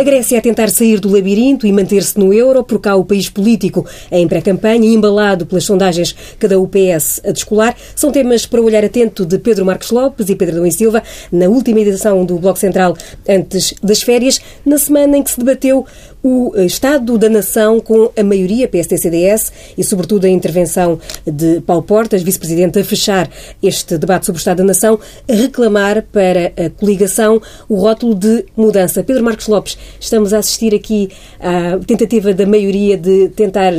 A Grécia a tentar sair do labirinto e manter-se no euro, por cá o país político em pré-campanha, embalado pelas sondagens que da UPS a descolar, são temas para olhar atento de Pedro Marcos Lopes e Pedro e Silva na última edição do Bloco Central antes das férias, na semana em que se debateu o Estado da Nação com a maioria PSD-CDS e, sobretudo, a intervenção de Paulo Portas, vice-presidente, a fechar este debate sobre o Estado da Nação, a reclamar para a coligação o rótulo de mudança. Pedro Marcos Lopes, estamos a assistir aqui à tentativa da maioria de tentar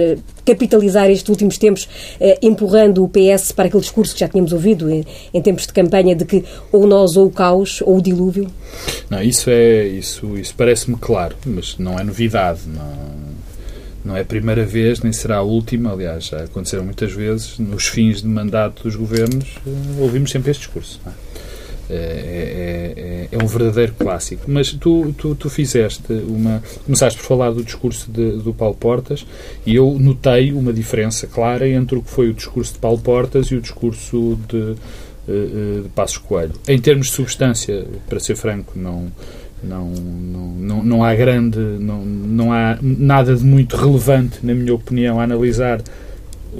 capitalizar estes últimos tempos, eh, empurrando o PS para aquele discurso que já tínhamos ouvido em, em, tempos de campanha de que ou nós ou o caos ou o dilúvio? Não, isso é isso, isso parece-me claro, mas não é novidade, não, não é a primeira vez, nem será a última, aliás, já aconteceram muitas vezes, nos fins de mandato dos governos, eh, ouvimos sempre este discurso. Não é? É, é, é, é, um verdadeiro clássico. Mas tu, tu, tu, fizeste uma. Começaste por falar do discurso de, do Paulo Portas e eu notei uma diferença clara entre o que foi o discurso de Paulo Portas e o discurso de, eh, eh, de Passos Coelho. Em termos de substância, para ser franco, não. Não, não, não, não há grande, não, não há nada de muito relevante, na minha opinião, a analisar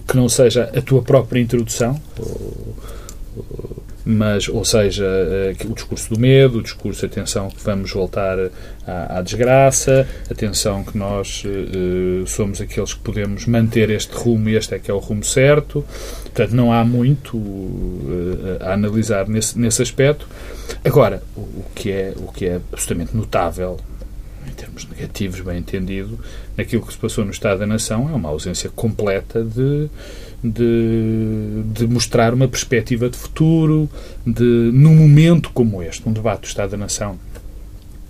que não seja a tua própria introdução, ou, mas, ou seja, eh, o discurso do medo, o discurso, atenção, que vamos voltar à, à desgraça, atenção que nós uh, somos aqueles que podemos manter este rumo e este é que é o rumo certo. Portanto, não há muito a analisar nesse, nesse aspecto. Agora, o, o, que é, o que é absolutamente notável, em termos negativos, bem entendido, naquilo que se passou no Estado da Nação, é uma ausência completa de de, de mostrar uma perspectiva de futuro, de, num momento como este, um debate do Estado da Nação.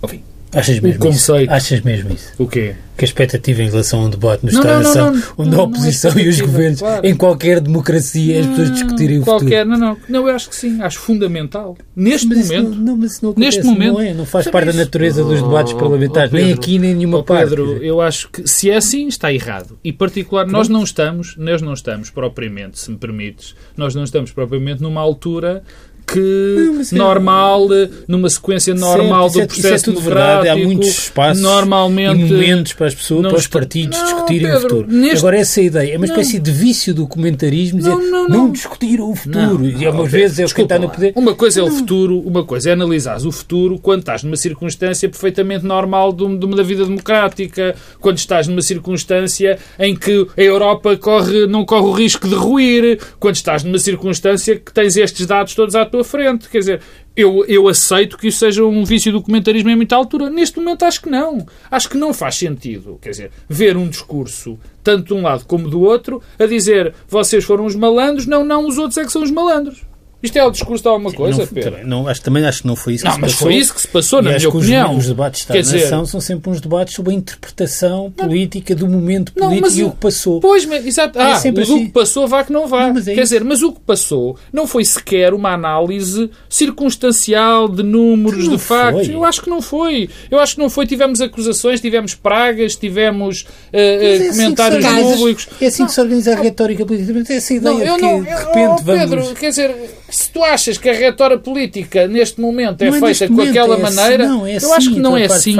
Enfim, Achas mesmo, o conceito, isso? Achas mesmo isso? O quê? Que a expectativa em relação a um debate no Estado da Nação, onde a oposição e os governos, claro. em qualquer democracia, as pessoas discutirem o qualquer, futuro. Não, não, não, eu acho que sim, acho fundamental. Neste mas momento. Não, não, mas não neste momento. Não, é, não faz parte da natureza dos debates oh, parlamentares, oh, Pedro, nem aqui, nem em nenhuma oh, parte. Pedro, eu acho que se é assim, está errado. E, particular, nós não estamos, nós não estamos propriamente, se me permites, nós não estamos propriamente numa altura que não, normal, numa sequência normal certo, do processo isso é, isso é democrático. Verdade. Há muitos espaços normalmente, e momentos para as pessoas, para os partidos não, discutirem Pedro, o futuro. Neste... Agora, essa ideia é uma espécie de vício do comentarismo dizer não, não, discutir o futuro. e algumas vezes é o que está no poder. Uma coisa é o futuro, uma coisa é analisar o futuro quando estás numa circunstância perfeitamente normal de uma da vida democrática, quando estás numa circunstância em que a Europa corre, não corre o risco de ruir, quando estás numa circunstância que tens estes dados todos à tua frente. Quer dizer, eu, eu aceito que isso seja um vício do comentarismo em muita altura. Neste momento acho que não. Acho que não faz sentido. Quer dizer, ver um discurso, tanto de um lado como do outro, a dizer vocês foram os malandros, não, não, os outros é que são os malandros. Isto é o discurso de alguma coisa, não, Pedro? Também, não, acho, também acho que não foi isso que não, se mas passou. foi isso que se passou, na minha opinião. Os, os debates da dizer... nação são sempre uns debates sobre a interpretação não, política do momento político e o que passou. Pois, mas, exato. Ah, é mas assim. o que passou vá que não vá. Não, é Quer isso. dizer, mas o que passou não foi sequer uma análise circunstancial de números, de factos. Eu acho que não foi. Eu acho que não foi. Tivemos acusações, tivemos pragas, tivemos uh, é comentários assim públicos. É assim que se organiza a retórica política. Essa ideia de que, de repente, oh, Pedro, vamos... quer dizer se tu achas que a retórica política neste momento é, é feita com aquela é maneira, assim, não, é eu acho que não é assim.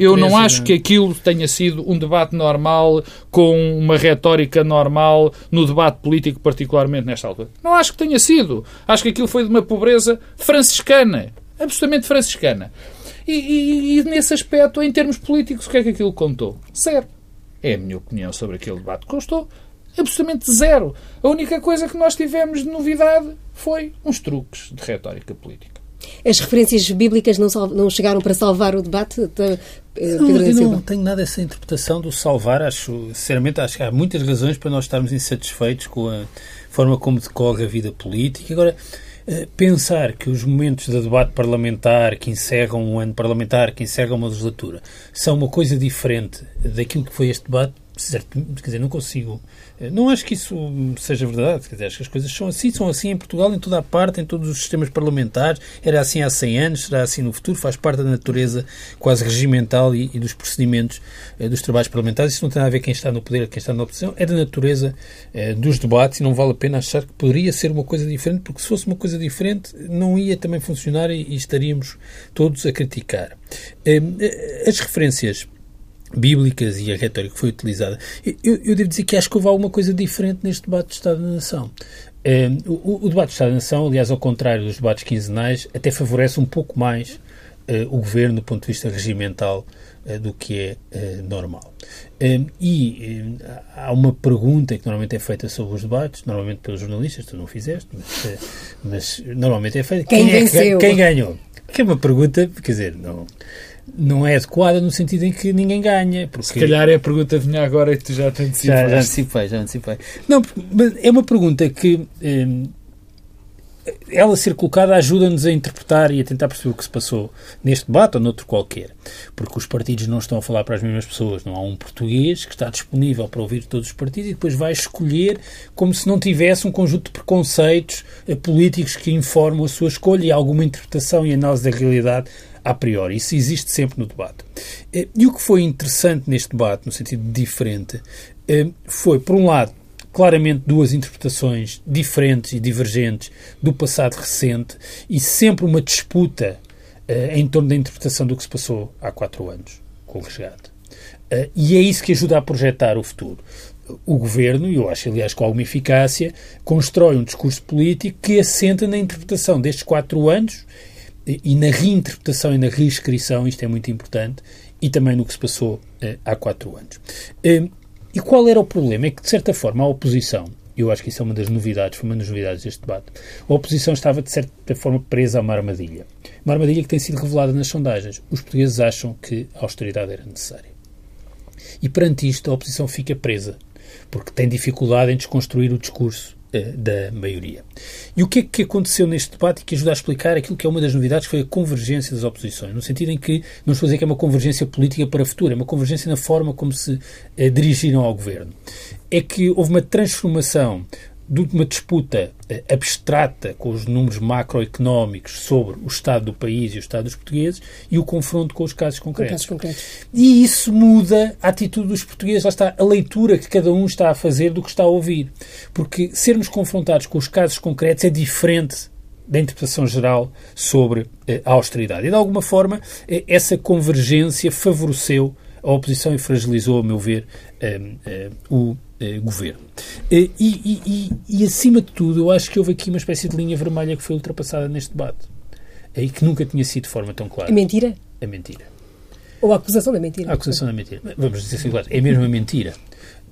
eu não acho que aquilo tenha sido um debate normal com uma retórica normal no debate político, particularmente nesta altura. Não acho que tenha sido. Acho que aquilo foi de uma pobreza franciscana. Absolutamente franciscana. E, e, e nesse aspecto, em termos políticos, o que é que aquilo contou? Zero. É a minha opinião sobre aquele debate. Constou absolutamente zero. A única coisa que nós tivemos de novidade foi uns truques de retórica política. As referências bíblicas não, não chegaram para salvar o debate? Eh, não, eu não tenho nada essa interpretação do salvar. Acho, sinceramente, acho que há muitas razões para nós estarmos insatisfeitos com a forma como decorre a vida política. Agora, eh, pensar que os momentos de debate parlamentar que encerram um ano parlamentar, que encerram uma legislatura, são uma coisa diferente daquilo que foi este debate, certo, quer dizer, não consigo não acho que isso seja verdade. Quer dizer, acho que as coisas são assim, são assim em Portugal, em toda a parte, em todos os sistemas parlamentares. Era assim há 100 anos, será assim no futuro, faz parte da natureza quase regimental e, e dos procedimentos eh, dos trabalhos parlamentares. Isso não tem a ver quem está no poder, quem está na oposição. É da natureza eh, dos debates e não vale a pena achar que poderia ser uma coisa diferente, porque se fosse uma coisa diferente não ia também funcionar e, e estaríamos todos a criticar. As referências bíblicas e a retórica que foi utilizada, eu, eu devo dizer que acho que houve alguma coisa diferente neste debate de Estado da Nação. o, o, debate de Estado da Nação, aliás, ao contrário dos debates quinzenais, até favorece um pouco mais uh, o governo do ponto de vista regimental uh, do que é uh, normal. e há uma pergunta que normalmente é feita sobre os debates, normalmente pelos jornalistas, tu não fizeste, mas, mas normalmente é feita. Quem, quem, é quem ganhou? Que é uma pergunta, quer dizer, não não é adequada no sentido em que ninguém ganha. Porque... Se calhar é a pergunta vinha agora e tu já te antecipaste. Já, já antecipei, já antecipei. Não, é uma pergunta que ela ser colocada ajuda-nos a interpretar e a tentar perceber o que se passou neste debate ou noutro qualquer. Porque os partidos não estão a falar para as mesmas pessoas. Não há um português que está disponível para ouvir todos os partidos e depois vai escolher como se não tivesse um conjunto de preconceitos eh, políticos que informam a sua escolha e alguma interpretação e análise da realidade a priori. Isso existe sempre no debate. Eh, e o que foi interessante neste debate, no sentido diferente, eh, foi, por um lado, claramente duas interpretações diferentes e divergentes do passado recente e sempre uma disputa uh, em torno da interpretação do que se passou há quatro anos com o resgate. E é isso que ajuda a projetar o futuro. O governo, e eu acho, aliás, com alguma eficácia, constrói um discurso político que assenta na interpretação destes quatro anos e na reinterpretação e na reescrição, isto é muito importante, e também no que se passou uh, há quatro anos. Uh, e qual era o problema? É que, de certa forma, a oposição, eu acho que isso é uma das novidades, foi uma das novidades deste debate, a oposição estava, de certa forma, presa a uma armadilha. Uma armadilha que tem sido revelada nas sondagens. Os portugueses acham que a austeridade era necessária. E perante isto, a oposição fica presa, porque tem dificuldade em desconstruir o discurso eh, da maioria. E o que é que aconteceu neste debate e que ajuda a explicar aquilo que é uma das novidades, que foi a convergência das oposições, no sentido em que, não estou a dizer que é uma convergência política para o futuro, é uma convergência na forma como se eh, dirigiram ao governo. É que houve uma transformação de uma disputa eh, abstrata com os números macroeconómicos sobre o estado do país e o estado dos portugueses e o confronto com os casos concretos. casos concretos. E isso muda a atitude dos portugueses, lá está a leitura que cada um está a fazer do que está a ouvir. Porque sermos confrontados com os casos concretos é diferente da interpretação geral sobre eh, a austeridade. E, de alguma forma, eh, essa convergência favoreceu a oposição e fragilizou, a meu ver, o governo. Eh, e, e, e, acima de tudo, eu acho que houve aqui uma espécie de linha vermelha que foi ultrapassada neste debate e que nunca tinha sido de forma tão clara. A mentira? A mentira. Ou a acusação da mentira? A acusação da mentira. Vamos dizer assim, claro, é mesmo a mentira.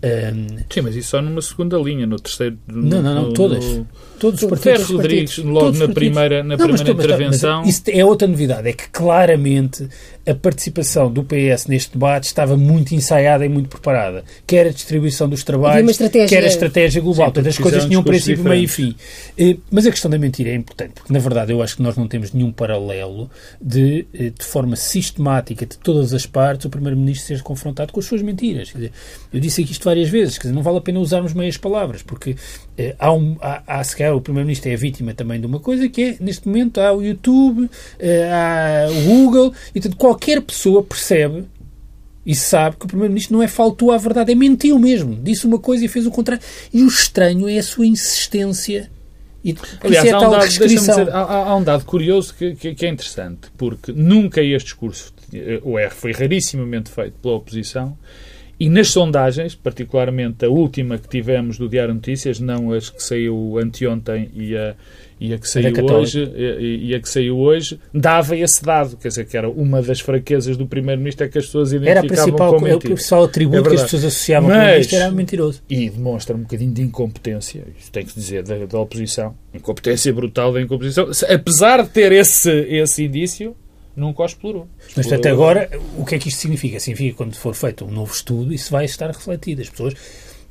Um, Sim, mas isso só numa segunda linha, no terceiro. No, não, não, não, no, todas. No, todos os partidos. Ferro Rodrigues, logo na primeira, na não, primeira mas, intervenção. Mas, isso é outra novidade, é que claramente a participação do PS neste debate estava muito ensaiada e muito preparada. Quer a distribuição dos trabalhos, quer a estratégia global. Sim, Portanto, as coisas tinham um princípio, meio e fim. Eh, mas a questão da mentira é importante, porque na verdade eu acho que nós não temos nenhum paralelo de, eh, de forma sistemática, de todas as partes, o Primeiro-Ministro ser confrontado com as suas mentiras. Dizer, eu disse aqui isto várias vezes, quer dizer, não vale a pena usarmos meias palavras, porque eh, há, um, há, há se calhar, o Primeiro-Ministro é a vítima também de uma coisa que é, neste momento, há o YouTube, há o Google, e portanto, qualquer pessoa percebe e sabe que o Primeiro-Ministro não é faltou à verdade, é mentiu mesmo. Disse uma coisa e fez o contrário. E o estranho é a sua insistência. E, Aliás, é há, um dado, dizer, há, há, um dado curioso que, que, que, é interessante, porque nunca este discurso, o R foi rarissimamente feito pela oposição, e nas sondagens, particularmente a última que tivemos do Diário Notícias, não as que saiu anteontem e a, e a que saiu hoje e, e, a que saiu hoje dava esse dado, quer dizer que era uma das fraquezas do primeiro-ministro é que as pessoas identificavam era a principal, como o principal atributo é que as pessoas associavam Mas, ao primeiro-ministro era mentiroso. E demonstra um bocadinho de incompetência, isso tem que dizer da, da oposição, incompetência brutal da incompetência, apesar de ter esse esse indício nunca o explorou. Mas até agora, o que é que isto significa? Significa que quando for feito um novo estudo, isso vai estar refletido. As pessoas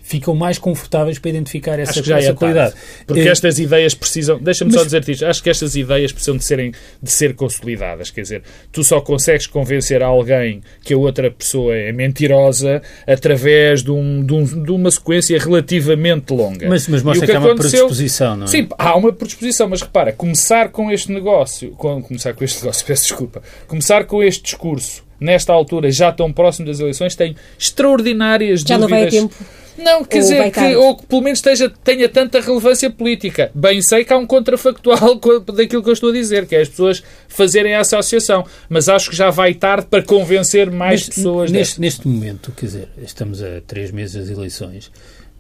ficam mais confortáveis para identificar essa, acho que já essa é qualidade. Porque é, estas ideias precisam, deixa-me só dizer-te isto, acho que estas ideias precisam de, serem, de ser consolidadas, quer dizer, tu só consegues convencer alguém que a outra pessoa é mentirosa através de, um, de, um, de uma sequência relativamente longa. Mas, mas mostra que, que há uma predisposição, não é? Sim, há uma predisposição, mas repara, começar com este negócio, com, começar com este negócio, peço desculpa, começar com este discurso nesta altura, já tão próximo das eleições, tenho extraordinárias já dúvidas. Já não vai a tempo? Não, quer ou dizer, que, ou que pelo menos esteja, tenha tanta relevância política. Bem sei que há um contrafactual daquilo que eu estou a dizer, que é as pessoas fazerem essa associação. Mas acho que já vai tarde para convencer mais neste, pessoas. Neste, neste momento, quer dizer, estamos a três meses das eleições,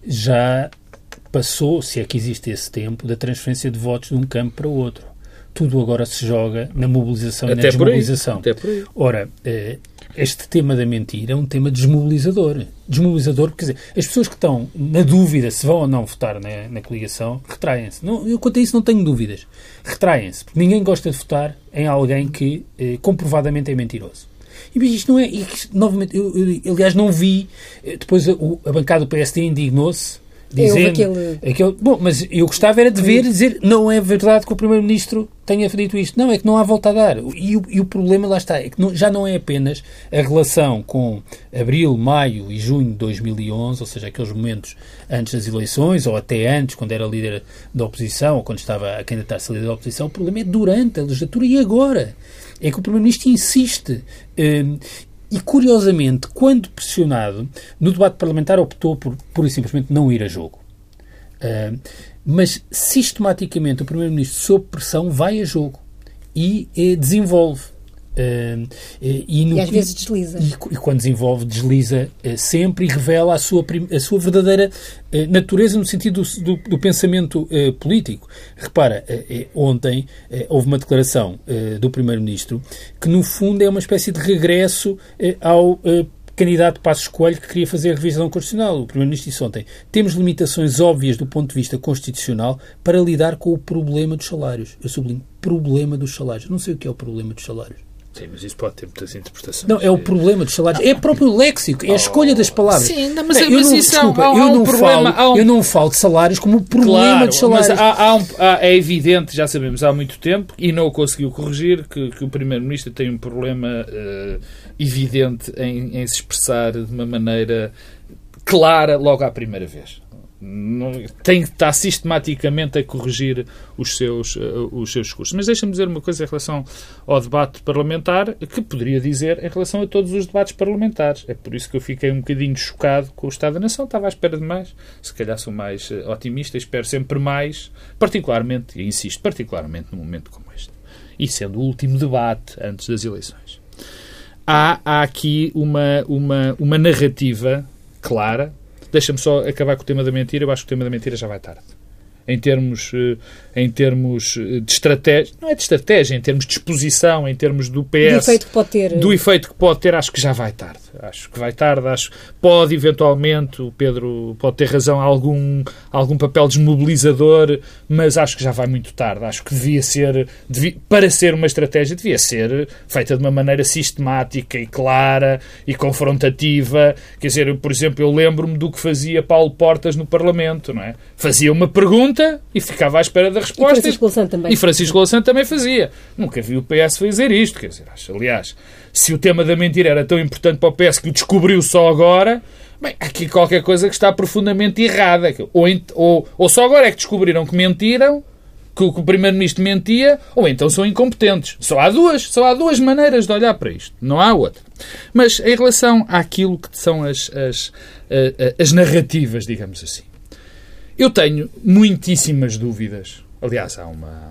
já passou, se é que existe esse tempo, da transferência de votos de um campo para o outro. Tudo agora se joga na mobilização Até e na desmobilização. Até por aí. Ora, eh, este tema da mentira é um tema desmobilizador. Desmobilizador, porque quer dizer, as pessoas que estão na dúvida se vão ou não votar na, na coligação, retraem-se. Eu, quanto a isso, não tenho dúvidas. Retraem-se, porque ninguém gosta de votar em alguém que eh, comprovadamente é mentiroso. E isto não é. Isto, novamente, eu, eu, aliás, não vi. Eh, depois a, a bancada do PSD indignou-se dizendo aquele... aquele... Bom, mas eu gostava era de ver dizer não é verdade que o Primeiro-Ministro tenha dito isto. Não, é que não há volta a dar. E o, e o problema lá está, é que não, já não é apenas a relação com abril, maio e junho de 2011, ou seja, aqueles momentos antes das eleições, ou até antes, quando era líder da oposição, ou quando estava a candidatar-se a líder da oposição, o problema é durante a legislatura e agora. É que o Primeiro-Ministro insiste. E, curiosamente, quando pressionado, no debate parlamentar optou por, pura e simplesmente, não ir a jogo. Uh, mas, sistematicamente, o Primeiro-Ministro, sob pressão, vai a jogo e eh, desenvolve. Uh, e, no, e, às vezes desliza. E, e, quando desenvolve, desliza uh, sempre e revela a sua, a sua verdadeira uh, natureza no sentido do, do, do pensamento político. Repara, ontem houve uma declaração do Primeiro-Ministro que, no fundo, é uma espécie de regresso ao candidato Passos Coelho que queria fazer a revisão constitucional. O Primeiro-Ministro disse ontem: temos limitações óbvias do ponto de vista constitucional para lidar com o problema dos salários. Eu sublinho, problema dos salários. Não sei o que é o problema dos salários. Sim, mas isso pode ter muitas interpretações. Não, é o problema dos salários. É o próprio léxico, é a escolha das palavras. Sim, não, mas, eu mas não, isso desculpa, há, eu, não problema, falo, um... eu não falo de salários como o problema claro, dos salários. Mas há, há um, é evidente, já sabemos há muito tempo, e não o conseguiu corrigir, que, que o Primeiro-Ministro tem um problema uh, evidente em, em se expressar de uma maneira clara logo à primeira vez tem que estar sistematicamente a corrigir os seus, uh, os seus discursos. Mas deixa-me dizer uma coisa em relação ao debate parlamentar, que poderia dizer em relação a todos os debates parlamentares. É por isso que eu fiquei um bocadinho chocado com o Estado da Nação. Estava à espera de mais. Se calhar sou mais uh, otimista, espero sempre mais, particularmente, e insisto, particularmente num momento como este. E sendo o último debate antes das eleições. Há, há aqui uma, uma, uma narrativa clara Deixa-me só acabar com o tema da mentira. Eu acho que o tema da mentira já vai tarde. Em termos, eh, em termos eh, de estratégia, não é de estratégia, em termos de exposição, em termos do PS. Do efeito que pode ter. Do efeito que pode ter, acho que já vai tarde. Acho que vai tarde, acho pode eventualmente, o Pedro pode ter razão, algum, algum papel desmobilizador, mas acho que já vai muito tarde. Acho que devia ser, devia, para ser uma estratégia, devia ser feita de uma maneira sistemática e clara e confrontativa. Quer dizer, por exemplo, eu lembro-me do que fazia Paulo Portas no Parlamento, não é? Fazia uma pergunta e ficava à espera da resposta. E Francisco Louçã também. E Francisco Louçã também fazia. Nunca vi o PS fazer isto, quer dizer, acho, aliás, se o tema da mentira era tão importante para o PS que o descobriu só agora, bem, aqui qualquer coisa que está profundamente errada. Ou, ou, ou só agora é que descobriram que mentiram, que o, que o Primeiro-Ministro mentia, ou então são incompetentes. Só há duas, só há duas maneiras de olhar para isto. Não há outra. Mas em relação àquilo que são as, as, as, as narrativas, digamos assim, eu tenho muitíssimas dúvidas. Aliás, há uma,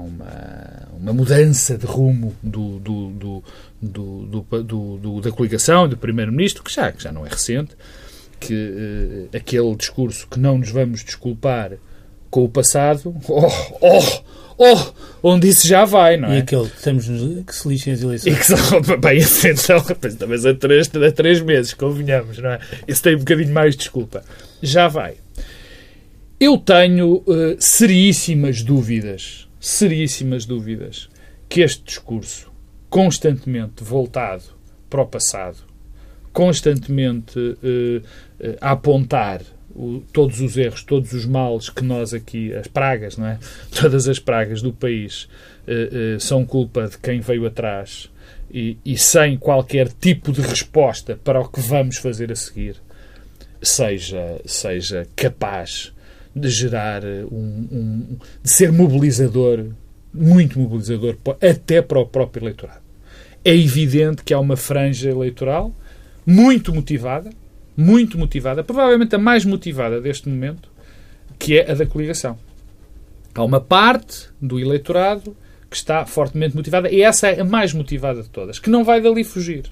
uma, uma mudança de rumo do, do, do, da coligação, do Primeiro-Ministro, que já, que já não é recente, que uh, aquele discurso que não nos vamos desculpar com o passado, oh, oh, oh, onde isso já vai, não é? E aquele que, estamos que se lixem as eleições. E que são, bem, então, talvez a três, a três meses, convenhamos, não é? Isso tem um bocadinho mais de desculpa. Já vai. Eu tenho uh, seríssimas dúvidas seríssimas dúvidas que este discurso, constantemente voltado para o passado, constantemente uh, uh, a apontar o, todos os erros, todos os males que nós aqui, as pragas, não é? Todas as pragas do país uh, são culpa de quem veio atrás e, e sem qualquer tipo de resposta para o que vamos fazer a seguir, seja, seja capaz de gerar eh, um, um, de ser mobilizador, muito mobilizador, até para o próprio eleitorado. É evidente que há uma franja eleitoral muito motivada, muito motivada, provavelmente a mais motivada deste momento, que é a da coligação. Há uma parte do eleitorado que está fortemente motivada, e essa é a mais motivada de todas, que não vai dali fugir.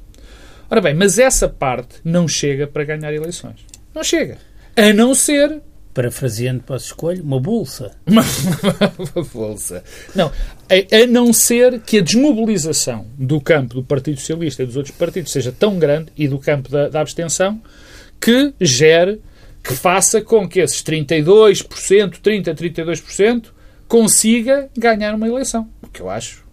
Ora bem, mas essa parte não chega para ganhar eleições. Não chega. A não ser parafraseando para a escolha, uma bolsa. Uma, uma bolsa. Não, a, a, não ser que a desmobilização do campo do Partido Socialista e dos outros partidos seja tão grande e do campo da, da abstenção que gere, que faça com que esses 32%, 30%, 32% consiga ganhar uma eleição. O que eu acho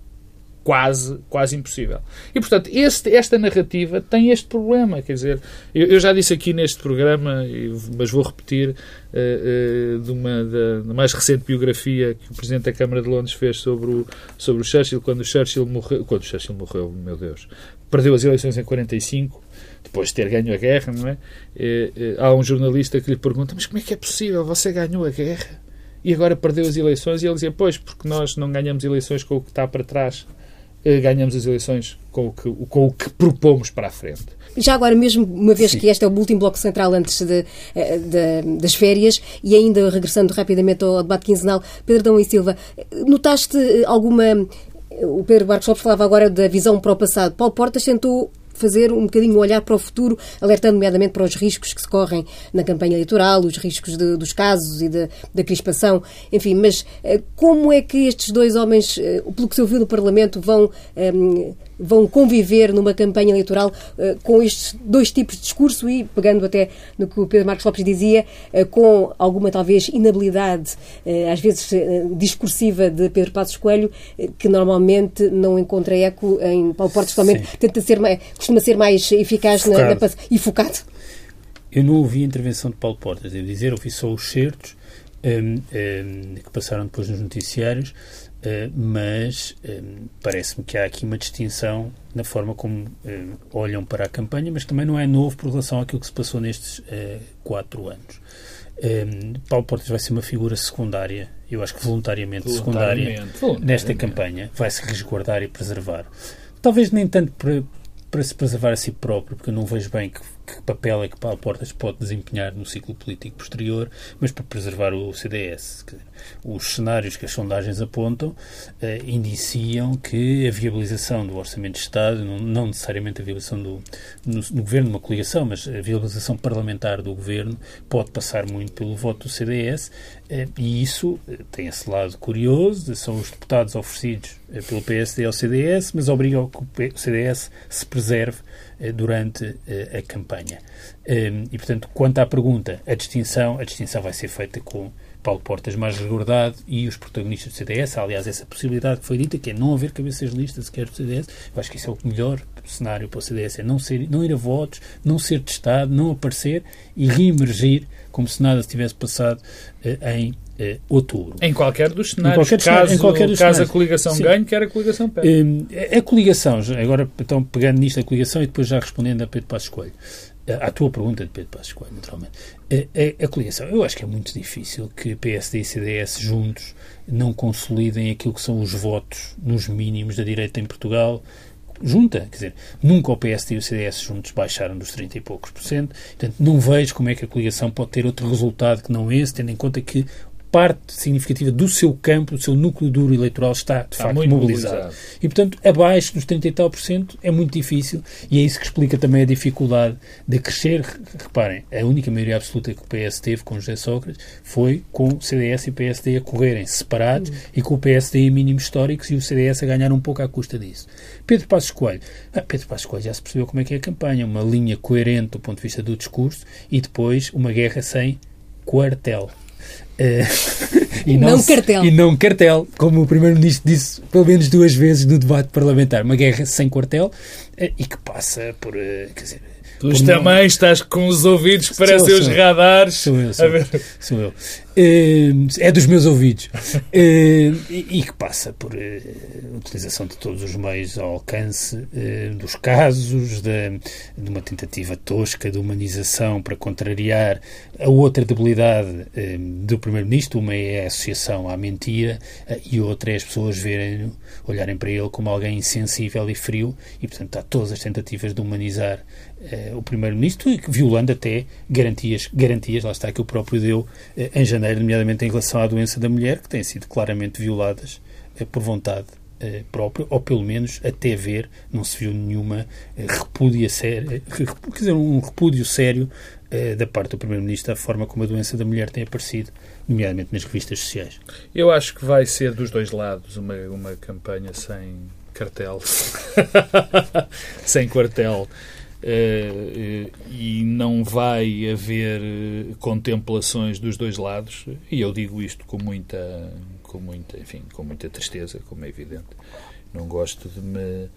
quase, quase impossível. E, portanto, este, esta narrativa tem este problema. Quer dizer, eu, eu já disse aqui neste programa, mas vou repetir, uh, uh, de uma da, mais recente biografia que o Presidente da Câmara de Londres fez sobre o, sobre o Churchill, quando o Churchill morreu. Quando o Churchill morreu, meu Deus. Perdeu as eleições em 45 depois de ter ganho a guerra, não é? Há um jornalista que lhe pergunta: Mas como é que é possível? Você ganhou a guerra e agora perdeu as eleições? E ele dizia: Pois, porque nós não ganhamos eleições com o que está para trás ganhamos as eleições com o, que, com o que propomos para a frente. Já agora, mesmo uma vez Sim. que este é o último bloco central antes de, eh, de, das férias, e ainda regressando rapidamente ao debate quinzenal, Pedro Dão e Silva, notaste alguma. O Pedro Marcos Lopes falava agora da visão para o passado. Paulo Portas tentou fazer um bocadinho olhar para o futuro, alertando nomeadamente para os riscos que se correm na campanha eleitoral, os riscos de, dos casos e da crispação, enfim, mas eh, como é que estes dois homens, eh, pelo que se ouviu no Parlamento, vão ehm, vão conviver numa campanha eleitoral uh, com estes dois tipos de discurso e, pegando até no que o Pedro Marcos Lopes dizia, uh, com alguma talvez inabilidade, uh, às vezes discursiva de Pedro Passos Coelho, que normalmente não encontra eco em Paulo Portas, totalmente tenta ser mais, costuma ser mais eficaz. Na, na, e focado. Eu não ouvi a intervenção de Paulo Portas, devo dizer, ouvi só os certos um, um, que passaram depois nos noticiários mas uh, parece-me que há aqui uma distinção na forma como uh, olham para a campanha, mas também não é novo por relação àquilo que se passou nestes quatro anos. Paulo Portas vai ser uma figura secundária, eu acho que voluntariamente, voluntariamente. secundária, nesta campanha, vai se resguardar e preservar. Talvez nem tanto para, para se preservar a si próprio, porque eu não vejo bem que que papel é que Paulo Portas pode desempenhar no ciclo político posterior, mas para preservar o CDS. Os cenários que as sondagens apontam eh, indiciam que a viabilização do Orçamento de Estado, não, não necessariamente a viabilização do no, no, governo, uma coligação, mas a viabilização parlamentar do governo pode passar muito pelo voto do CDS eh, e isso eh, tem esse lado curioso, são os deputados oferecidos eh, pelo PSD ao CDS, mas obriga que o CDS se preserve durante a campanha. Ehm, e, portanto, quanto à pergunta, a distinção, a distinção vai ser feita com Paulo Portas mais resguardado e os protagonistas do CDS. aliás, essa possibilidade que foi dita, que é não haver cabeças de lista sequer do CDS. Eu acho que isso é o melhor cenário para o CDS, é não, ser, não ir a votos, não ser testado, não aparecer e reemergir como se nada tivesse passado uh, em uh, outubro. Em qualquer dos cenários. Em qualquer, caso, em qualquer dos caso a coligação Sim. ganhe, quer a coligação perde. Uh, a coligação, agora então pegando nisto a coligação e depois já respondendo a Pedro Passos Coelho à tua pergunta de Pedro Passos Coelho, naturalmente, a, a, a, coligação, eu acho que é muito difícil que PSD e CDS juntos não consolidem aquilo que são os votos nos mínimos da direita em Portugal, junta, quer dizer, nunca o PSD e o CDS juntos baixaram dos 30 e poucos por cento, portanto não vejo como é que a coligação pode ter outro resultado que não esse, tendo em conta que parte significativa do seu campo, do seu núcleo duro eleitoral está, de está facto, mobilizado. mobilizado. E, portanto, abaixo dos 30 e tal por cento é muito difícil e é isso que explica também a dificuldade de crescer. Reparem, a única maioria absoluta que o PS teve com José Sócrates foi com o CDS e o PSD a correrem separados uhum. e com o PSD em mínimos históricos e o CDS a ganhar um pouco à custa disso. Pedro Passos Coelho. Ah, Pedro Passos Coelho já se percebeu como é que é a campanha. Uma linha coerente do ponto de vista do discurso e depois uma guerra sem quartel. Uh, e não, não cartel. E não cartel, como o Primeiro-Ministro disse pelo menos duas vezes no debate parlamentar. Uma guerra sem quartel uh, e que passa por. Uh, quer dizer, Tu também não... estás com os ouvidos que parecem os radares. Sou eu, sou, sou eu. Eh, é dos meus ouvidos. Eh, e que passa por uh, utilização de todos os meios ao alcance dos casos, de, de, uma tentativa tosca de humanização para contrariar a outra debilidade do Primeiro-Ministro. Uma é a associação à mentira e outra é as pessoas verem, olharem para ele como alguém insensível e frio e, portanto, há todas as tentativas de humanizar o Primeiro-Ministro, violando até garantias, garantias, lá está, que o próprio deu em janeiro nomeadamente em relação à doença da mulher, que têm sido claramente violadas eh, por vontade eh, própria, ou pelo menos até ver, não se viu nenhuma eh, repúdia séria, quer dizer, um repúdio sério da parte do Primeiro-Ministro da forma como a doença da mulher tem aparecido, nomeadamente nas revistas sociais. Eu acho que vai ser dos dois lados uma, uma campanha sem cartel, sem quartel. Uh, e não vai haver eh, contemplações dos dois lados e eu digo isto com muita com muita enfim com muita tristeza como é evidente não gosto de me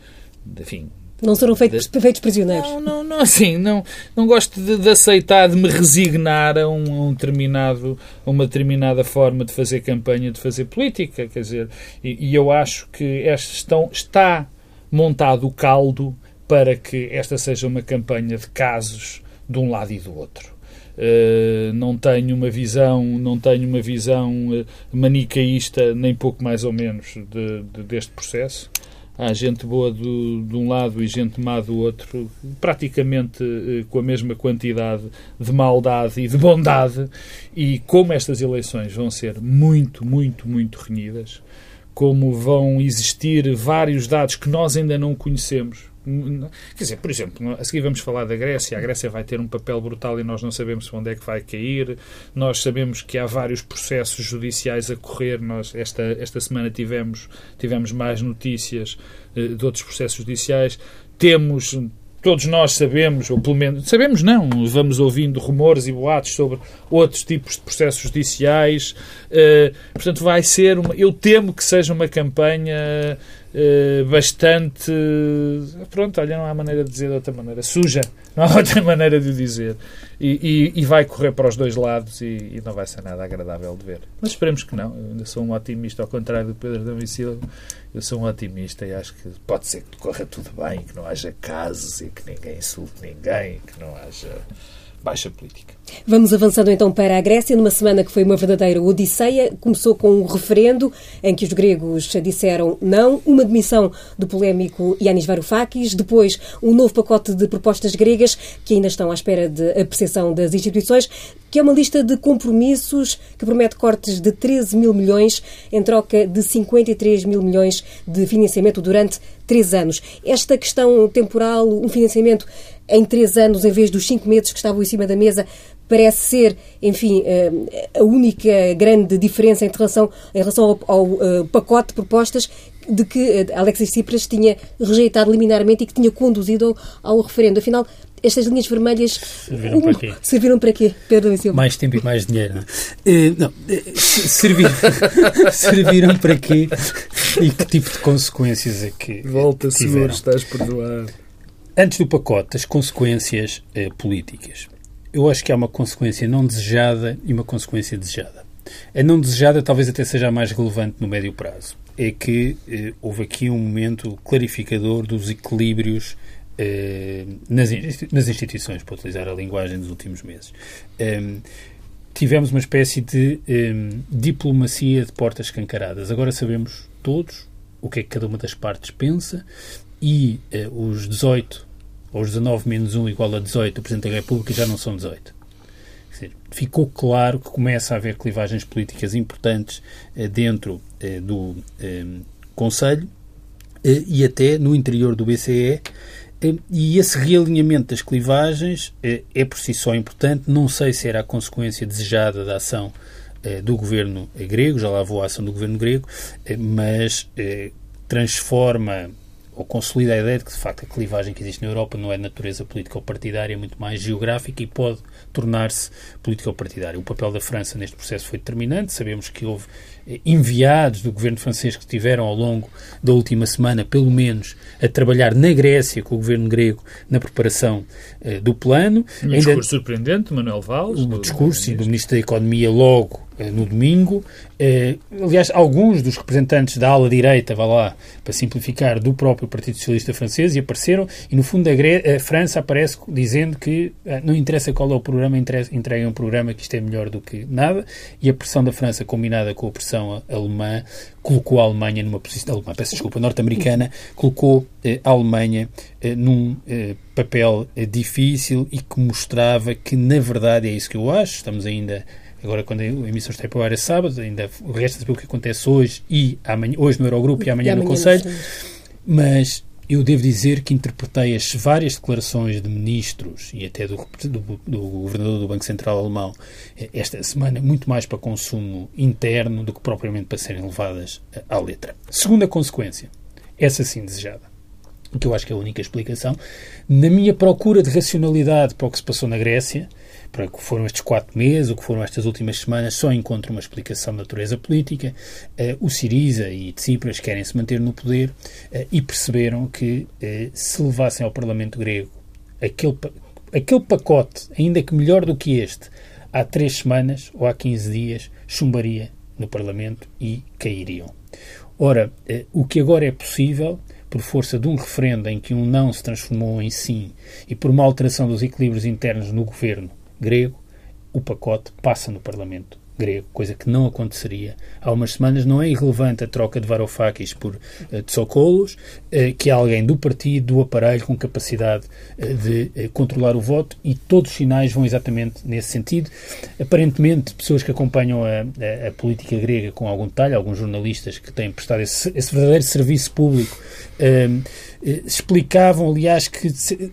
de, enfim não serão feitos, feitos prisioneiros. Não, não, não, assim, não, não gosto de, de aceitar, de me resignar a, um, a um, determinado, a uma determinada forma de fazer campanha, de fazer política, quer dizer, e, e eu acho que esta estão, está montado o caldo para que esta seja uma campanha de casos de um lado e do outro. Uh, não tenho uma visão não tenho uma visão uh, manicaísta nem pouco mais ou menos de, de, deste processo há gente boa do, de um lado e gente má do outro praticamente uh, com a mesma quantidade de maldade e de bondade e como estas eleições vão ser muito muito muito renhidas como vão existir vários dados que nós ainda não conhecemos Quer dizer, por exemplo, a seguir vamos falar da Grécia. A Grécia vai ter um papel brutal e nós não sabemos onde é que vai cair. Nós sabemos que há vários processos judiciais a correr. Nós, esta, esta semana tivemos, tivemos mais notícias uh, de outros processos judiciais. Temos todos nós sabemos, ou pelo menos sabemos não, vamos ouvindo rumores e boatos sobre outros tipos de processos judiciais. Uh, portanto, vai ser uma. Eu temo que seja uma campanha bastante. Pronto, olha, não há maneira de dizer de outra maneira. Suja, não há outra maneira de dizer. E, e, e vai correr para os dois lados e, e, não vai ser nada agradável de ver. Mas esperemos que não. Eu ainda sou um otimista, ao contrário do Pedro Silva. Eu sou um otimista e acho que pode ser que corra tudo bem, que não haja casos e que ninguém insulte ninguém, que não haja baixa política. Vamos avançando então para a Grécia, numa semana que foi uma verdadeira odisseia. Começou com um referendo em que os gregos disseram não, uma demissão do polémico Yanis Varoufakis, depois um novo pacote de propostas gregas que ainda estão à espera de apreciação das instituições, que é uma lista de compromissos que promete cortes de 13 mil milhões em troca de 53 mil milhões de financiamento durante três anos. Esta questão temporal, um financiamento em três anos, em vez dos cinco meses que estavam em cima da mesa, parece ser, enfim, eh, a única grande diferença em relação, em relação ao, ao uh, pacote de propostas de que eh, Alexis Tsipras tinha rejeitado liminarmente e que tinha conduzido ao, ao referendo. Afinal, estas linhas vermelhas serviram para quê? Serviram para quê, Pedro Silva? Mais tempo e mais dinheiro. Não, uh, não serviram, serviram para quê e que tipo de consequências é que Volta, senhor, estás perdoado. Antes do pacote, as consequências uh, políticas. Eu acho que há uma consequência não desejada e uma consequência desejada. A não desejada talvez até seja a mais relevante no médio prazo. É que uh, houve aqui um momento clarificador dos equilíbrios uh, nas, instituições, para utilizar a linguagem dos últimos meses. Um, ehm, tivemos uma espécie de um, ehm, diplomacia de portas escancaradas. Agora sabemos todos o que é que cada uma das partes pensa e uh, os 18 ou os 19 menos 1 igual a 18 o Presidente da República já não são 18. Dizer, ficou claro que começa a haver clivagens políticas importantes uh, dentro uh, do Conselho e até no interior do BCE e esse realinhamento das clivagens é por si só importante. Não sei se era a consequência desejada da ação do governo grego, já lá vou a ação do governo grego, mas transforma ou consolida a ideia de que, de facto, a clivagem que existe na Europa não é de natureza política ou partidária, é muito mais geográfica e pode tornar-se política ou partidária. O papel da França neste processo foi determinante. Sabemos que houve eh, enviados do governo francês que estiveram ao longo da última semana, pelo menos, a trabalhar na Grécia com o governo grego na preparação uh, do plano. Um Ainda, discurso surpreendente, Manuel Valls. O discurso do, do Ministro da Economia logo no domingo. Uh, aliás, alguns dos representantes da ala direita, vá lá, para simplificar, do próprio Partido Socialista francês e apareceram, e no fundo a, França aparece dizendo que uh, não interessa qual é o programa, entreguem um programa que isto é melhor do que nada, e a pressão da França combinada com a pressão alemã colocou a Alemanha numa posição, alemã, peço desculpa, norte-americana, colocou a Alemanha num papel difícil e que mostrava que, na verdade, é isso que eu acho, estamos ainda Agora, quando a emissão está para o ar é sábado, ainda resta saber o que acontece hoje e amanhã, hoje no Eurogrupo e amanhã, e amanhã no Conselho. Mas eu devo dizer que interpretei as várias declarações de ministros e até do, do, do, governador do Banco Central alemão eh, esta semana muito mais para consumo interno do que propriamente para serem levadas à letra. Segunda consequência, essa sim desejada, que eu acho que é a única explicação, na minha procura de racionalidade para o que se passou na Grécia, para o que foram estes quatro meses, o que foram estas últimas semanas, só encontro uma explicação de natureza política. Uh, o Siriza e Tsipras querem se manter no poder uh, e perceberam que uh, se levassem ao Parlamento grego aquele, aquele pacote, ainda que melhor do que este, há três semanas ou há 15 dias, chumbaria no Parlamento e cairiam. Ora, o que agora é possível por força de um referendo em que um não se transformou em sim e por uma alteração dos equilíbrios internos no governo grego, o pacote passa no Parlamento grego, coisa que não aconteceria há umas semanas. Não é irrelevante a troca de Varoufakis por uh, uh, que é alguém do partido, do aparelho, com capacidade uh, de uh, controlar o voto e todos os sinais vão exatamente nesse sentido. Aparentemente, pessoas que acompanham a, a, a política grega com algum detalhe, alguns jornalistas que têm prestado esse, esse verdadeiro serviço público, explicavam, aliás, que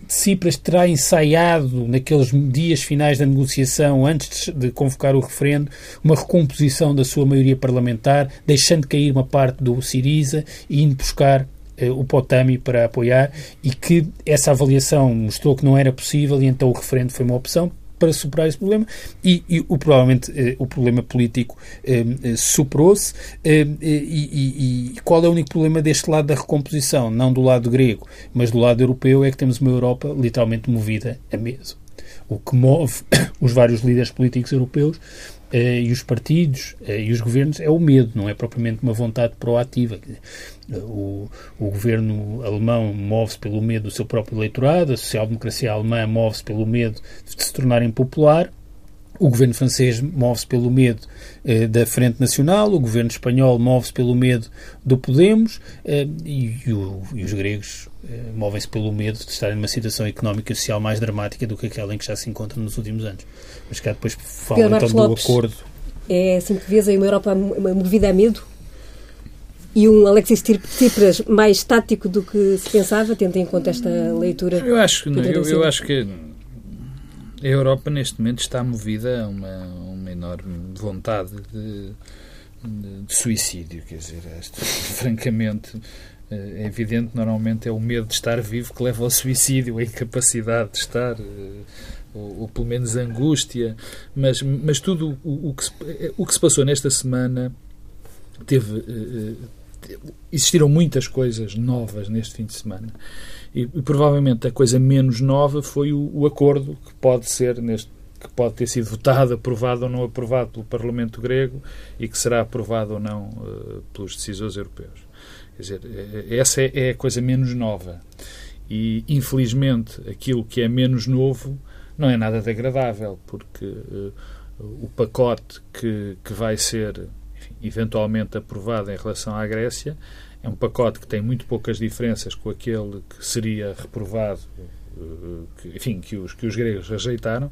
Tsipras terá ensaiado naqueles dias finais da negociação, antes de convocar o referendo, uma recomposição da sua maioria parlamentar, deixando cair uma parte do Siriza e indo buscar eh, o Potami para apoiar e que essa avaliação mostrou que não era possível e então o referendo foi uma opção para superar esse problema e, e o, provavelmente eh, o problema político eh, eh superou-se eh, e, e, qual é o único problema deste lado da recomposição? Não do lado grego, mas do lado europeu é que temos uma Europa literalmente movida a meso. O que move os vários líderes políticos europeus eh, e os partidos eh, e os governos é o medo, não é propriamente uma vontade proativa. O, o governo alemão move-se pelo medo do seu próprio eleitorado, a social-democracia alemã move-se pelo medo de se tornar impopular, o governo francês move-se pelo medo eh, da Frente Nacional, o governo espanhol move-se pelo medo do Podemos eh, e, e, o, e, os gregos eh, movem-se pelo medo de estarem numa situação económica e social mais dramática do que aquela em que já se encontram nos últimos anos. Mas cá depois fala então do Lopes, acordo. É assim que vês aí uma Europa movida a medo? E um Alexis Tsipras mais tático do que se pensava, tendo em conta esta leitura? Eu acho, eu, eu acho que a Europa neste momento está movida a uma, uma enorme vontade de, de, de suicídio, quer dizer, francamente é evidente, normalmente é o medo de estar vivo que leva ao suicídio, a incapacidade de estar, eh, ou, ou pelo menos angústia, mas, mas tudo o, o, que se, o que se passou nesta semana teve. Eh, existiram muitas coisas novas neste fim de semana. E, e provavelmente a coisa menos nova foi o, o acordo que pode ser neste que pode ter sido votado, aprovado ou não aprovado pelo Parlamento grego e que será aprovado ou não uh, pelos decisores europeus. Quer dizer, eh, essa é, é a coisa menos nova. E, infelizmente, aquilo que é menos novo não é nada de agradável, porque uh, o pacote que, que vai ser eventualmente aprovado em relação à Grécia é um pacote que tem muito poucas diferenças com aquele que seria reprovado, uh, que, enfim, que os, que os gregos rejeitaram,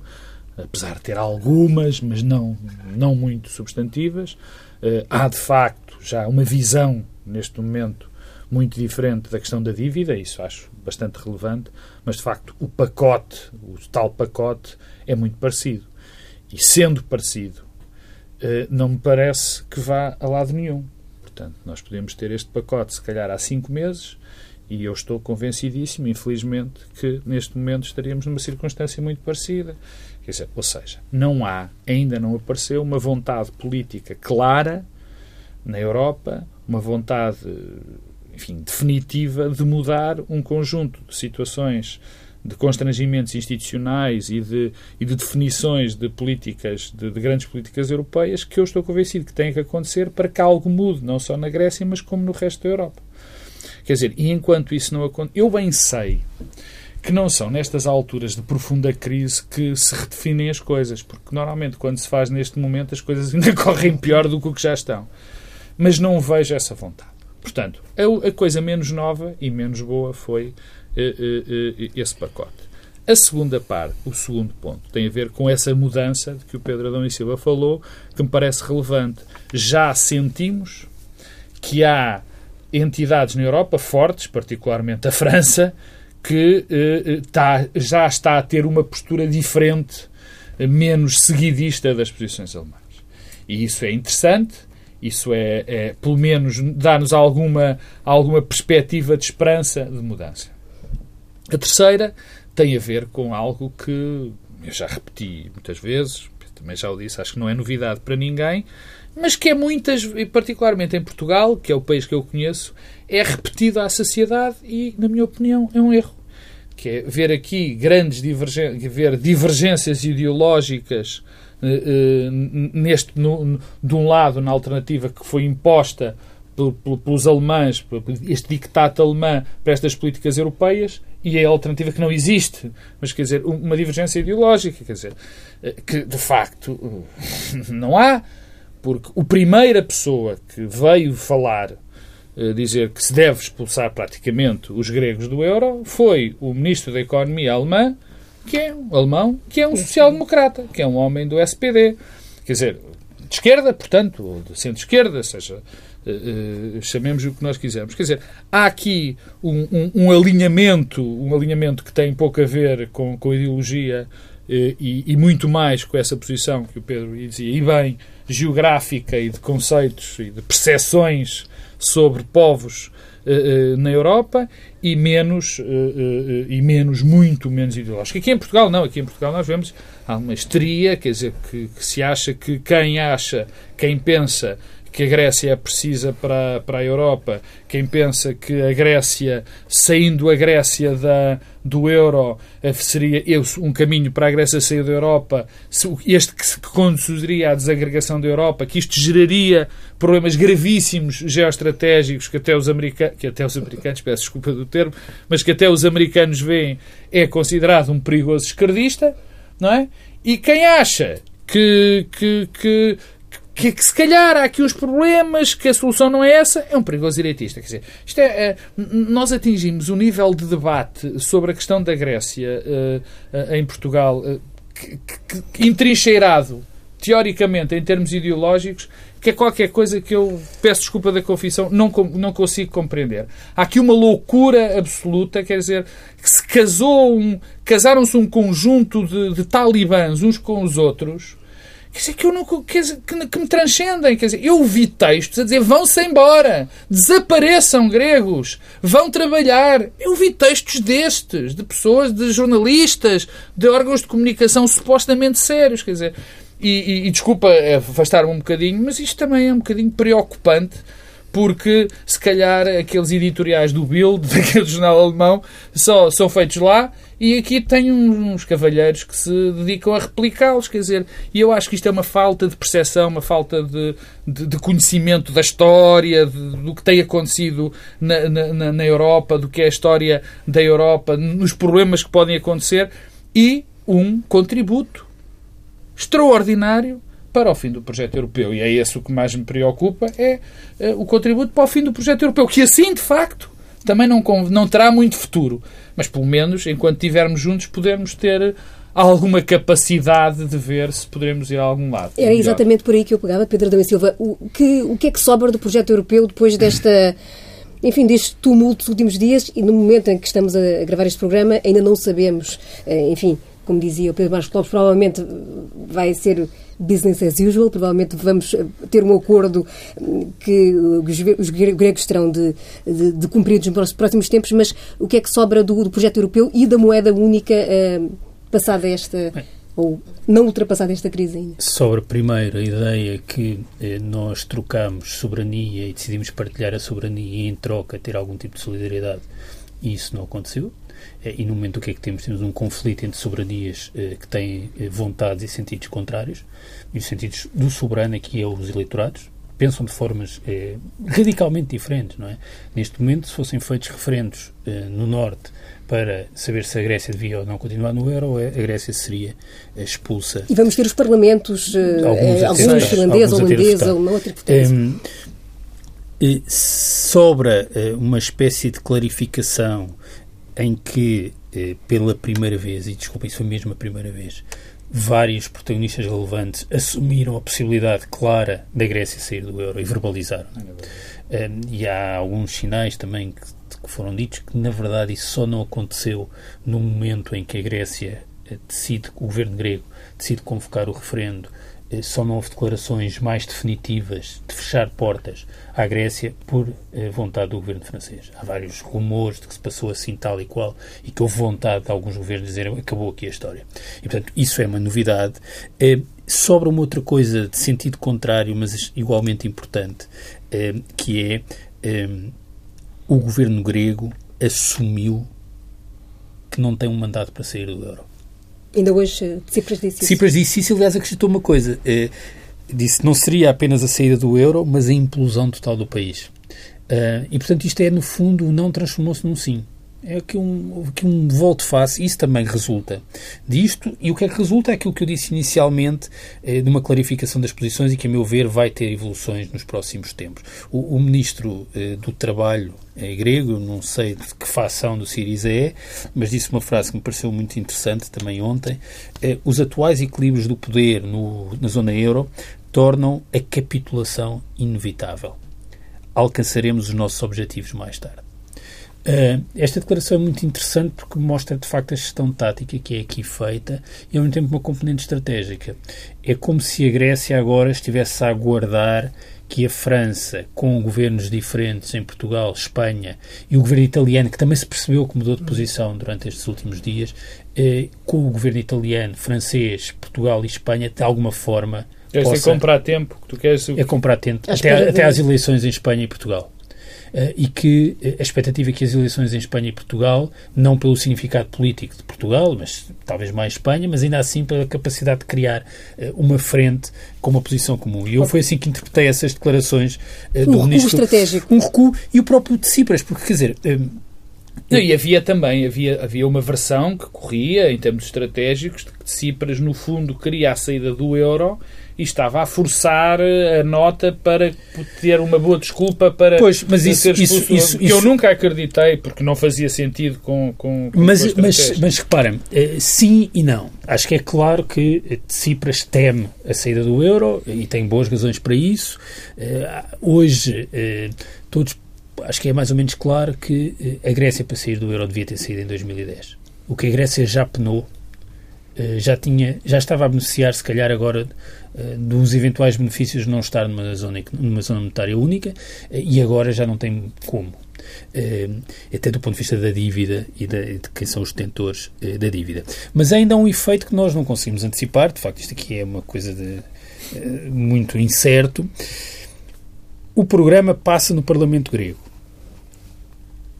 apesar de ter algumas, mas não, não muito substantivas. Uh, há, de facto, já uma visão neste momento muito diferente da questão da dívida, isso acho bastante relevante, mas de facto o pacote, o tal pacote, é muito parecido. E sendo parecido, eh, não me parece que vá a lado nenhum. Portanto, nós podemos ter este pacote, se calhar, há cinco meses E eu estou convencidíssimo, infelizmente, que neste momento estaríamos numa circunstância muito parecida. Quer dizer, ou seja, não há, ainda não apareceu uma vontade política clara na Europa, uma vontade, enfim, definitiva de mudar um conjunto de situações de constrangimentos institucionais e de, e de definições de políticas, de, de, grandes políticas europeias, que eu estou convencido que tem que acontecer para que algo mude, não só na Grécia, mas como no resto da Europa. Quer dizer, e enquanto isso não acontece, eu bem sei que não são nestas alturas de profunda crise que se redefinem as coisas, porque normalmente quando se faz neste momento as coisas ainda correm pior do que o que já estão. Mas não vejo essa vontade. Portanto, a, a coisa menos nova e menos boa foi esse pacote. A segunda parte, o segundo ponto, tem a ver com essa mudança de que o Pedro Adão e Silva falou, que me parece relevante. Já sentimos que há entidades na Europa fortes, particularmente a França, que eh, tá, já está a ter uma postura diferente, menos seguidista das posições alemãs. E isso é interessante, isso é, é pelo menos, dá-nos alguma, alguma perspectiva de esperança de mudança. A terceira tem a ver com algo que eu já repeti muitas vezes, também já o disse, acho que não é novidade para ninguém, mas que é muitas, particularmente em Portugal, que é o país que eu conheço, é repetido à sociedade e, na minha opinião, é um erro. Que é ver aqui grandes divergências, ver divergências ideológicas neste, no, de um lado, na alternativa que foi imposta pelos alemães, este dictato alemão para estas políticas europeias, e é a alternativa que não existe, mas quer dizer, uma divergência ideológica, quer dizer, eh, que de facto não há, porque a primeira pessoa que veio falar, eh, dizer que se deve expulsar praticamente os gregos do euro, foi o ministro da Economia alemã, que é um alemão, que é um social-democrata, que é um homem do SPD. Quer dizer, de esquerda, portanto, ou de centro-esquerda, seja Uh, chamemos o que nós quisermos. Quer dizer, há aqui um, um, um, alinhamento, um alinhamento que tem pouco a ver com, com a ideologia uh, e, e, muito mais com essa posição que o Pedro dizia, e bem, geográfica e de conceitos e de percepções sobre povos na Europa e menos, e menos, muito menos ideológica. Aqui em Portugal não, aqui em Portugal nós vemos há uma histeria, quer dizer, que, que se acha que quem acha, quem pensa que a Grécia é precisa para, para a Europa, quem pensa que a Grécia, saindo a Grécia da, do euro, eh, seria um caminho para a Grécia sair da Europa, este que conduziria à desagregação da Europa, que isto geraria problemas gravíssimos geoestratégicos que até os americanos, que até os americanos, peço desculpa do termo, mas que até os americanos veem, é considerado um perigoso esquerdista, não é? E quem acha que, que, que que, que, se calhar há aqui uns problemas, que a solução não é essa, é um perigoso direitista. Quer dizer, isto é, é nós atingimos um nível de debate sobre a questão da Grécia uh, uh, em Portugal uh, que, que, entrincheirado, teoricamente, em termos ideológicos, que é qualquer coisa que eu, peço desculpa da confissão, não, não consigo compreender. Há aqui uma loucura absoluta, quer dizer, que se casou um, casaram-se um conjunto de, de talibãs uns com os outros Quer dizer, que, eu não, quer dizer, que, que me transcendem. Quer dizer, eu vi textos a dizer vão-se embora, desapareçam gregos, vão trabalhar. Eu vi textos destes, de pessoas, de jornalistas, de órgãos de comunicação supostamente sérios. Quer dizer, e, e, e desculpa afastar-me um bocadinho, mas isto também é um bocadinho preocupante porque se calhar aqueles editoriais do Bild, daquele jornal alemão, só são feitos lá e aqui tem uns cavalheiros que se dedicam a replicá-los, quer dizer, e eu acho que isto é uma falta de percepção, uma falta de, de, de conhecimento da história, de, do que tem acontecido na, na, na Europa, do que é a história da Europa, nos problemas que podem acontecer. E um contributo extraordinário para o fim do projeto europeu. E é esse o que mais me preocupa, é, é o contributo para o fim do projeto europeu, que assim, de facto, também não, não terá muito futuro. Mas, pelo menos, enquanto estivermos juntos, podemos ter alguma capacidade de ver se poderemos ir a algum lado. Era exatamente por aí que eu pegava, Pedro da Silva. O que, o que é que sobra do projeto europeu depois desta enfim, deste tumulto dos últimos dias e no momento em que estamos a gravar este programa ainda não sabemos, eh, enfim, como dizia o Pedro Marcos Lopes, provavelmente vai ser business as usual, provavelmente vamos ter um acordo que os gregos terão de, de, de cumprir nos próximos tempos, mas o que é que sobra do, do projeto europeu e da moeda única uh, passada esta... Bem, ou não ultrapassada esta crise ainda? Sobre, primeiro, a ideia que eh, nós trocamos soberania e decidimos partilhar a soberania e, em troca, ter algum tipo de solidariedade, e isso não aconteceu. Eh, e no momento o que é que temos? Temos um conflito entre soberanias eh, que têm eh, vontades e sentidos contrários. E os sentidos do soberano aqui é os eleitorados, pensam de formas eh, radicalmente diferentes, não é? Neste momento, se fossem feitos referendos no Norte para saber se a Grécia devia ou não continuar no euro, a Grécia seria expulsa. E vamos ter os parlamentos, alguns, alguns finlandês, holandês, potência. Um, sobra uma espécie de clarificação em que, pela primeira vez, e desculpem, isso foi mesmo a primeira vez, vários protagonistas relevantes assumiram a possibilidade clara da Grécia sair do euro e verbalizaram. É um, e há alguns sinais também que, que, foram ditos que, na verdade, isso só não aconteceu no momento em que a Grécia eh, decide, o governo grego decide convocar o referendo eh, só não houve declarações mais definitivas de fechar portas à Grécia por eh, vontade do governo francês. Há vários rumores de que se passou assim tal e qual e que houve vontade de alguns governos dizerem acabou aqui a história. E, portanto, isso é uma novidade. É, sobra uma outra coisa de sentido contrário, mas igualmente importante, que é o governo grego assumiu que não tem um mandato para sair do euro. Ainda hoje Cipras disse isso. Cipras disse isso, aliás, acrescentou uma coisa. Eh, disse não seria apenas a saída do euro, mas a implosão total do país. Uh, e, portanto, isto é, no fundo, não transformou-se num sim. É que um, que um volte-face, isso também resulta disto, e o que é que resulta é aquilo que eu disse inicialmente, eh, de uma clarificação das posições e que, a meu ver, vai ter evoluções nos próximos tempos. O, o Ministro eh, do Trabalho é grego, não sei de que facção do Siriza é, mas disse uma frase que me pareceu muito interessante também ontem. Eh, os atuais equilíbrios do poder no, na zona euro tornam a capitulação inevitável. Alcançaremos os nossos objetivos mais tarde. Uh, esta declaração é muito interessante porque mostra de facto a gestão tática que é aqui feita e ao mesmo tempo uma componente estratégica. É como se a Grécia agora estivesse a aguardar que a França, com governos diferentes em Portugal, Espanha e o governo italiano, que também se percebeu que mudou de posição durante estes últimos dias, eh, com o governo italiano, francês, Portugal e Espanha, de alguma forma. Possa, é comprar tempo. Tu queres... É comprar tempo. Até, até às eleições em Espanha e Portugal. Eh, e que eh, a expectativa é que as eleições em Espanha e Portugal, não pelo significado político de Portugal, mas talvez mais Espanha, mas ainda assim pela capacidade de criar eh, uma frente com uma posição comum. E eu foi assim que interpretei essas declarações do um ministro. Um estratégico. Um recuo e o próprio de Cipras, porque quer dizer. Não, e havia também havia, havia uma versão que corria, em termos estratégicos, de que Cipras, no fundo, queria a saída do euro e estava a forçar a nota para ter uma boa desculpa para pois, mas isso, ser expulso, isso, isso, que eu nunca acreditei porque não fazia sentido com, com, com mas, mas, mas reparem, eh, sim e não. Acho que é claro que Tsipras teme a saída do euro e tem boas razões para isso. Eh, hoje eh, todos acho que é mais ou menos claro que a Grécia para sair do euro devia ter saído em 2010. O que a Grécia já penou já tinha já estava a beneficiar se calhar agora eh, dos eventuais benefícios de não estar numa zona, numa zona monetária única eh, e agora já não tem como. Uh, até do ponto de vista da dívida e de, quem são os detentores da dívida. Mas ainda há um efeito que nós não conseguimos antecipar, de facto, isto aqui é uma coisa de, muito incerto. O programa passa no Parlamento grego,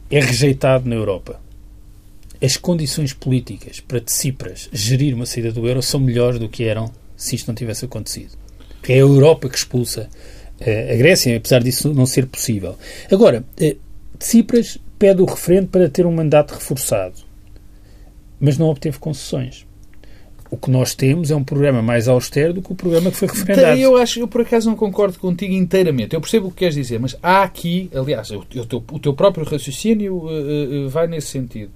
é rejeitado na Europa. As condições políticas para Tsipras gerir uma saída do euro são melhores do que eram se isto não tivesse acontecido. É a Europa que expulsa uh, a Grécia, apesar disso não ser possível. Agora, uh, Tsipras pede o referendo para ter um mandato reforçado, mas não obteve concessões. O que nós temos é um programa mais austero do que o programa que foi referendado. Eu acho, eu por acaso não concordo contigo inteiramente. Eu percebo o que queres dizer, mas há aqui, aliás, o, o, teu, o teu próprio raciocínio uh, uh, vai nesse sentido.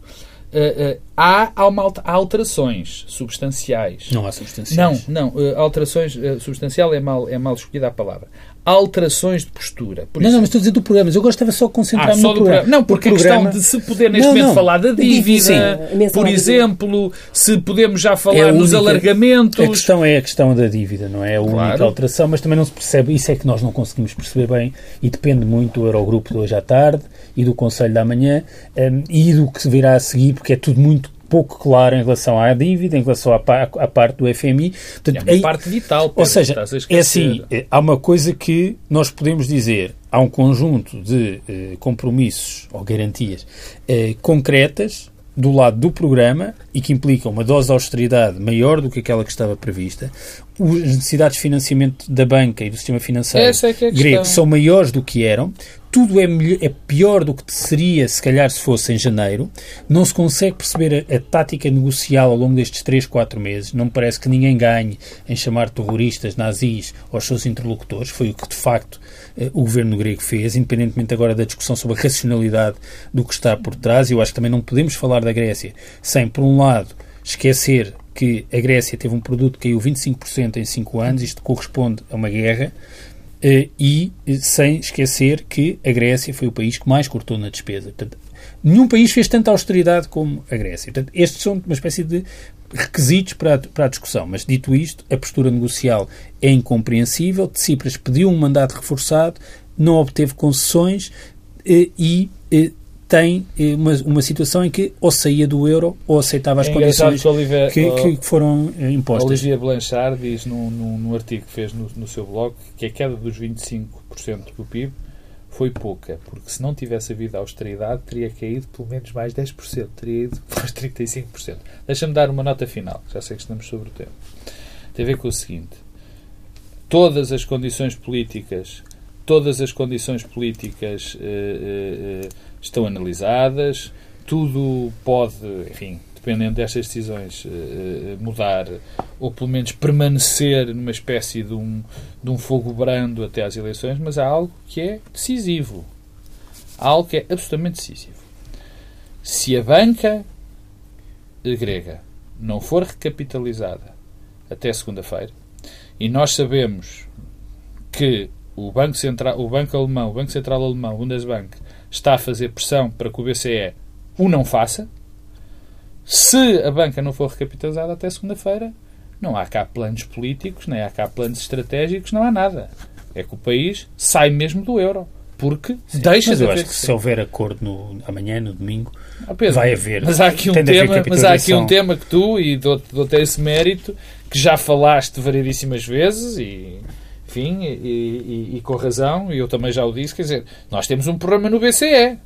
Uh, Há, há, alterações substanciais. Não há substanciais. Não, não. alterações. substancial é mal, é mal escolhida a palavra alterações de postura. Por não, não, mas estou a dizer do programa. Eu gostava só de concentrar-me ah, no programa. programa. Não, porque a questão de se poder neste não, momento não. falar da dívida, Sim. por exemplo, se podemos já falar é única, alargamentos. A questão é a questão da dívida, não é a única claro. alteração, mas também não se percebe. Isso é que nós não conseguimos perceber bem e depende muito do Eurogrupo de hoje à tarde e do Conselho da manhã um, e do que virá a seguir, porque é tudo muito pouco claro em relação à dívida, em relação à, à parte do FMI. Portanto, é uma aí, parte vital. Pedro, ou seja, é assim, é, há uma coisa que nós podemos dizer, há um conjunto de eh, compromissos ou garantias eh, concretas do lado do programa e que implicam uma dose de austeridade maior do que aquela que estava prevista, as necessidades de financiamento da banca e do sistema financeiro é grego são maiores do que eram, tudo é, melhor, é, pior do que seria se calhar se fosse em janeiro. Não se consegue perceber a, a, tática negocial ao longo destes 3, 4 meses. Não me parece que ninguém ganhe em chamar terroristas, nazis aos seus interlocutores. Foi o que de facto eh, o governo grego fez, independentemente agora da discussão sobre a racionalidade do que está por trás. Eu acho que também não podemos falar da Grécia sem, por um lado, esquecer que a Grécia teve um produto que caiu 25% em 5 anos, isto corresponde a uma guerra, e sem esquecer que a Grécia foi o país que mais cortou na despesa. Portanto, nenhum país fez tanta austeridade como a Grécia. Portanto, estes são uma espécie de requisitos para a, para a discussão. Mas, dito isto, a postura negocial é incompreensível. Tsipras pediu um mandato reforçado, não obteve concessões eh, e eh, tem eh, uma, uma situação em que ou saía do euro ou aceitava as é condições que, Oliver, que, que, foram eh, impostas. Olivia Blanchard diz no, no, no artigo que fez no, no, seu blog que a queda dos 25% do PIB foi pouca, porque se não tivesse havido austeridade teria caído pelo menos mais 10%, teria ido para os 35%. Deixa-me dar uma nota final, já sei que estamos sobre o tema. Tem a ver com o seguinte: todas as condições políticas, todas as condições políticas estão analisadas, tudo pode, enfim, dependendo destas decisões, eh, eh, mudar ou pelo menos permanecer numa espécie de um, de um fogo brando até às eleições, mas há algo que é decisivo. Há algo que é absolutamente decisivo. Se a banca grega não for recapitalizada até segunda-feira, e nós sabemos que o Banco Central, o Banco Alemão, o Banco Central Alemão, o Bundesbank, está a fazer pressão para que o BCE o não faça. Se a banca não for recapitalizada até segunda-feira, não há cá planos políticos, nem há cá planos estratégicos, não há nada. É que o país sai mesmo do euro. Porque Sim, deixa mas de eu acho que se houver acordo no, amanhã, no domingo, ah, Pedro, vai haver. Mas há aqui um tema, mas há aqui um tema que tu, e dou-te dou esse mérito, que já falaste variedíssimas vezes e enfim, e, e, e, com razão, e eu também já o disse, quer dizer, nós temos um problema no BCE.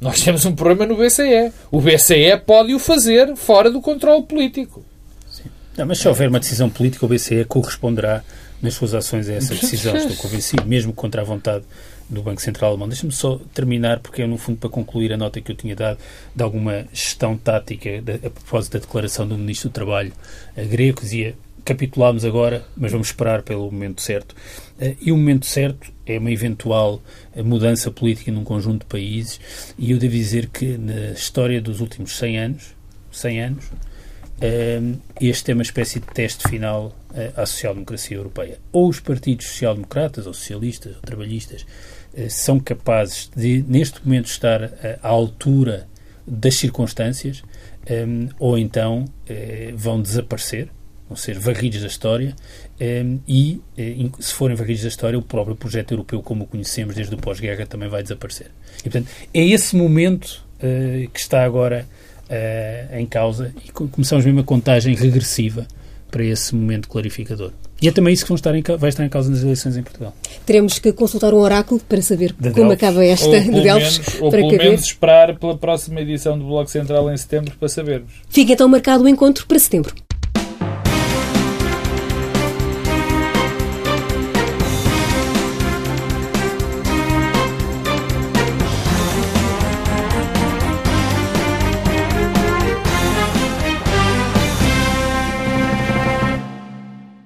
Nós temos um problema no BCE. O BCE pode o fazer fora do controle político. Sim. Não, mas se houver uma decisão política, o BCE corresponderá nas suas ações a essa decisão. Estou convencido, mesmo contra a vontade do Banco Central Alemão. Deixa-me só terminar, porque é, no fundo, para concluir a nota que eu tinha dado de alguma gestão tática de, a propósito da declaração do Ministro do Trabalho grego, que dizia capitulámos agora, mas vamos esperar pelo momento certo. Eh, e o momento certo é uma eventual eh, mudança política num conjunto de países, e eu devo dizer que na história dos últimos 100 anos, 100 anos, eh, este é uma espécie de teste final à social-democracia europeia. Ou os partidos social-democratas, ou socialistas, ou trabalhistas, são capazes de, neste momento, estar à altura das circunstâncias, ou então vão desaparecer, vão ser varridos da história ehm, e, eh, se forem varridos da história, o próprio projeto europeu, como o conhecemos desde o pós-guerra, também vai desaparecer. E, portanto, é esse momento uh, que está agora uh, em causa e começamos mesmo a contagem regressiva para esse momento clarificador. E é também isso que vão estar em, vai estar em causa nas eleições em Portugal. Teremos que consultar um oráculo para saber de como acaba esta de Delfos. Menos, ou pelo caber. menos esperar pela próxima edição do Bloco Central em setembro para sabermos. Fica então marcado o encontro para setembro.